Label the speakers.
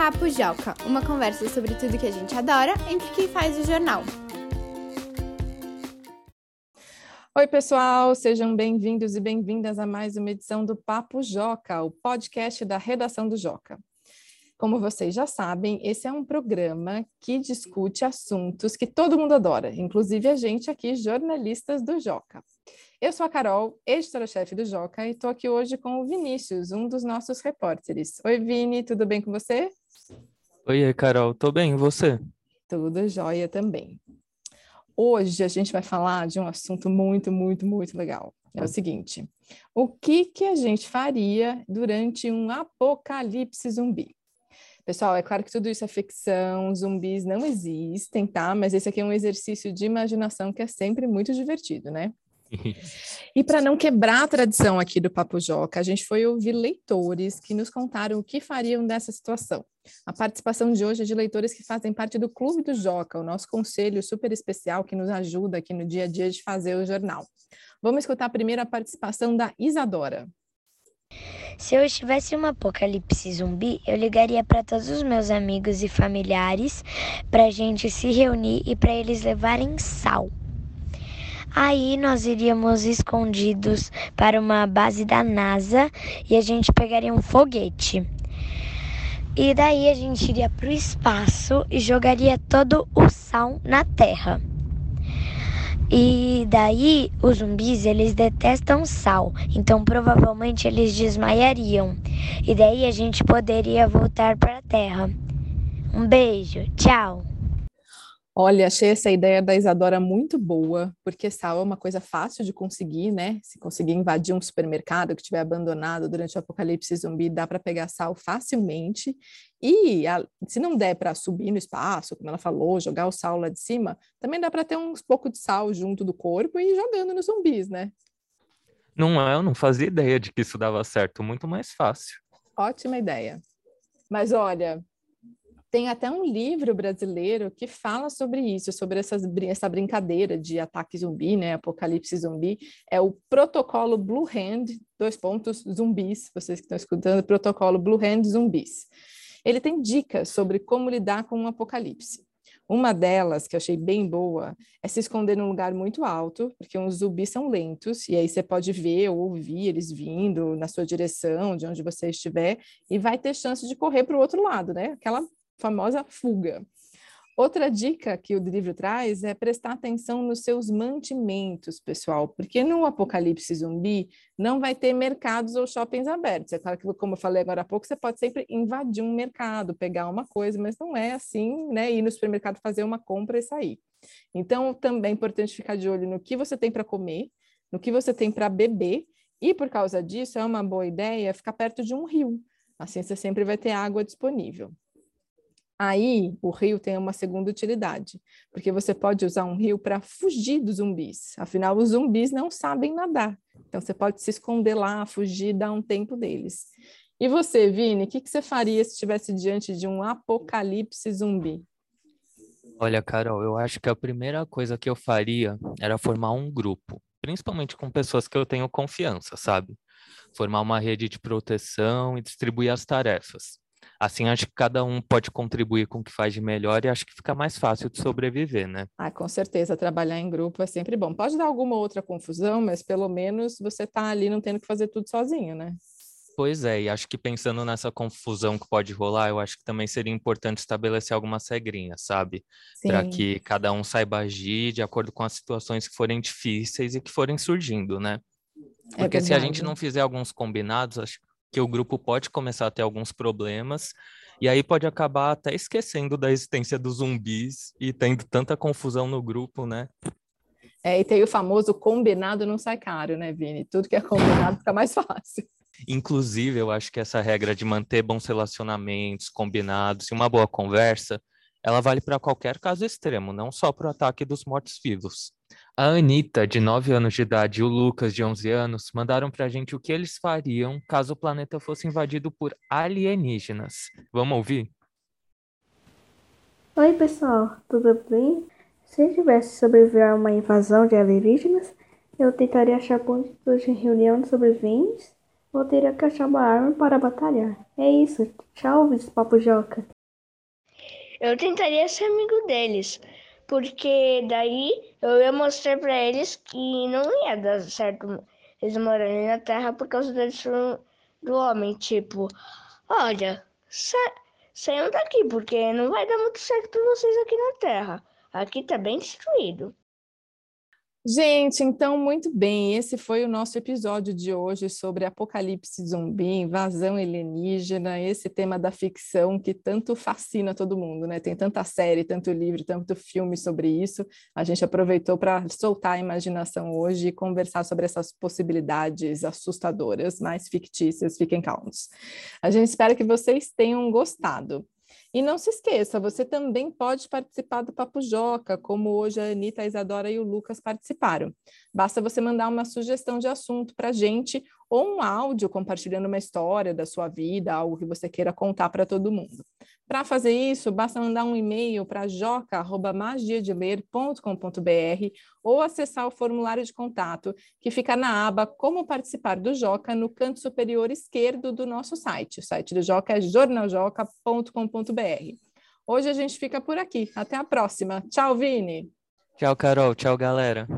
Speaker 1: Papo Joca, uma conversa sobre tudo que a gente adora entre quem faz o jornal.
Speaker 2: Oi, pessoal, sejam bem-vindos e bem-vindas a mais uma edição do Papo Joca, o podcast da redação do Joca. Como vocês já sabem, esse é um programa que discute assuntos que todo mundo adora, inclusive a gente aqui, jornalistas do Joca. Eu sou a Carol, editora-chefe do Joca, e estou aqui hoje com o Vinícius, um dos nossos repórteres. Oi, Vini, tudo bem com você?
Speaker 3: Oi, Carol, tô bem, e você?
Speaker 2: Tudo jóia também. Hoje a gente vai falar de um assunto muito, muito, muito legal. É o seguinte: o que, que a gente faria durante um apocalipse zumbi? Pessoal, é claro que tudo isso é ficção, zumbis não existem, tá? Mas esse aqui é um exercício de imaginação que é sempre muito divertido, né? E para não quebrar a tradição aqui do Papo Joca, a gente foi ouvir leitores que nos contaram o que fariam nessa situação. A participação de hoje é de leitores que fazem parte do Clube do Joca, o nosso conselho super especial que nos ajuda aqui no dia a dia de fazer o jornal. Vamos escutar primeiro a participação da Isadora.
Speaker 4: Se eu estivesse um apocalipse zumbi, eu ligaria para todos os meus amigos e familiares para a gente se reunir e para eles levarem sal. Aí nós iríamos escondidos para uma base da NASA e a gente pegaria um foguete. E daí a gente iria para o espaço e jogaria todo o sal na Terra. E daí os zumbis eles detestam sal, então provavelmente eles desmaiariam. E daí a gente poderia voltar para a Terra. Um beijo, tchau.
Speaker 2: Olha, achei essa ideia da Isadora muito boa, porque sal é uma coisa fácil de conseguir, né? Se conseguir invadir um supermercado que estiver abandonado durante o apocalipse zumbi, dá para pegar sal facilmente. E a, se não der para subir no espaço, como ela falou, jogar o sal lá de cima, também dá para ter uns pouco de sal junto do corpo e jogando nos zumbis, né?
Speaker 3: Não é, eu não fazia ideia de que isso dava certo, muito mais fácil.
Speaker 2: Ótima ideia. Mas olha, tem até um livro brasileiro que fala sobre isso, sobre essas, essa brincadeira de ataque zumbi, né? Apocalipse zumbi. É o protocolo Blue Hand, dois pontos, zumbis, vocês que estão escutando, protocolo Blue Hand zumbis. Ele tem dicas sobre como lidar com um apocalipse. Uma delas, que eu achei bem boa, é se esconder num lugar muito alto, porque os zumbis são lentos, e aí você pode ver ou ouvir eles vindo na sua direção, de onde você estiver, e vai ter chance de correr para o outro lado, né? Aquela famosa fuga. Outra dica que o livro traz é prestar atenção nos seus mantimentos, pessoal, porque no apocalipse zumbi não vai ter mercados ou shoppings abertos. É claro que, como eu falei agora há pouco, você pode sempre invadir um mercado, pegar uma coisa, mas não é assim, né? Ir no supermercado fazer uma compra e sair. Então, também é importante ficar de olho no que você tem para comer, no que você tem para beber, e por causa disso é uma boa ideia ficar perto de um rio. Assim você sempre vai ter água disponível. Aí o rio tem uma segunda utilidade, porque você pode usar um rio para fugir dos zumbis. Afinal, os zumbis não sabem nadar. Então você pode se esconder lá, fugir, dar um tempo deles. E você, Vini, o que, que você faria se estivesse diante de um apocalipse zumbi?
Speaker 3: Olha, Carol, eu acho que a primeira coisa que eu faria era formar um grupo, principalmente com pessoas que eu tenho confiança, sabe? Formar uma rede de proteção e distribuir as tarefas. Assim, acho que cada um pode contribuir com o que faz de melhor e acho que fica mais fácil de sobreviver, né?
Speaker 2: Ah, com certeza, trabalhar em grupo é sempre bom. Pode dar alguma outra confusão, mas pelo menos você está ali não tendo que fazer tudo sozinho, né?
Speaker 3: Pois é, e acho que pensando nessa confusão que pode rolar, eu acho que também seria importante estabelecer algumas regrinhas, sabe? Para que cada um saiba agir de acordo com as situações que forem difíceis e que forem surgindo, né? É Porque é se a gente não fizer alguns combinados, acho que o grupo pode começar a ter alguns problemas e aí pode acabar até esquecendo da existência dos zumbis e tendo tanta confusão no grupo, né?
Speaker 2: É, e tem o famoso combinado não sai caro, né, Vini? Tudo que é combinado fica mais fácil.
Speaker 3: Inclusive, eu acho que essa regra de manter bons relacionamentos, combinados e uma boa conversa, ela vale para qualquer caso extremo, não só para o ataque dos mortos-vivos. A Anitta, de 9 anos de idade, e o Lucas, de 11 anos, mandaram pra gente o que eles fariam caso o planeta fosse invadido por alienígenas. Vamos ouvir?
Speaker 5: Oi, pessoal, tudo bem? Se eu tivesse sobreviver a uma invasão de alienígenas, eu tentaria achar pontos de reunião de sobreviventes Vou ter que achar uma arma para batalhar. É isso. Tchau, Papo Joca.
Speaker 6: Eu tentaria ser amigo deles, porque daí eu ia mostrar para eles que não ia dar certo eles morarem na Terra por causa da destruição do homem. Tipo, olha, sa saiam daqui, porque não vai dar muito certo vocês aqui na Terra. Aqui tá bem destruído.
Speaker 2: Gente, então, muito bem. Esse foi o nosso episódio de hoje sobre apocalipse zumbi, invasão alienígena, esse tema da ficção que tanto fascina todo mundo, né? Tem tanta série, tanto livro, tanto filme sobre isso. A gente aproveitou para soltar a imaginação hoje e conversar sobre essas possibilidades assustadoras, mais fictícias. Fiquem calmos. A gente espera que vocês tenham gostado. E não se esqueça, você também pode participar do Papo Joca, como hoje a Anitta, a Isadora e o Lucas participaram. Basta você mandar uma sugestão de assunto para a gente ou um áudio compartilhando uma história da sua vida, algo que você queira contar para todo mundo. Para fazer isso, basta mandar um e-mail para joca.magiadeler.com.br ou acessar o formulário de contato que fica na aba Como Participar do Joca no canto superior esquerdo do nosso site. O site do Joca é jornaljoca.com.br. Hoje a gente fica por aqui. Até a próxima. Tchau, Vini.
Speaker 3: Tchau, Carol. Tchau, galera.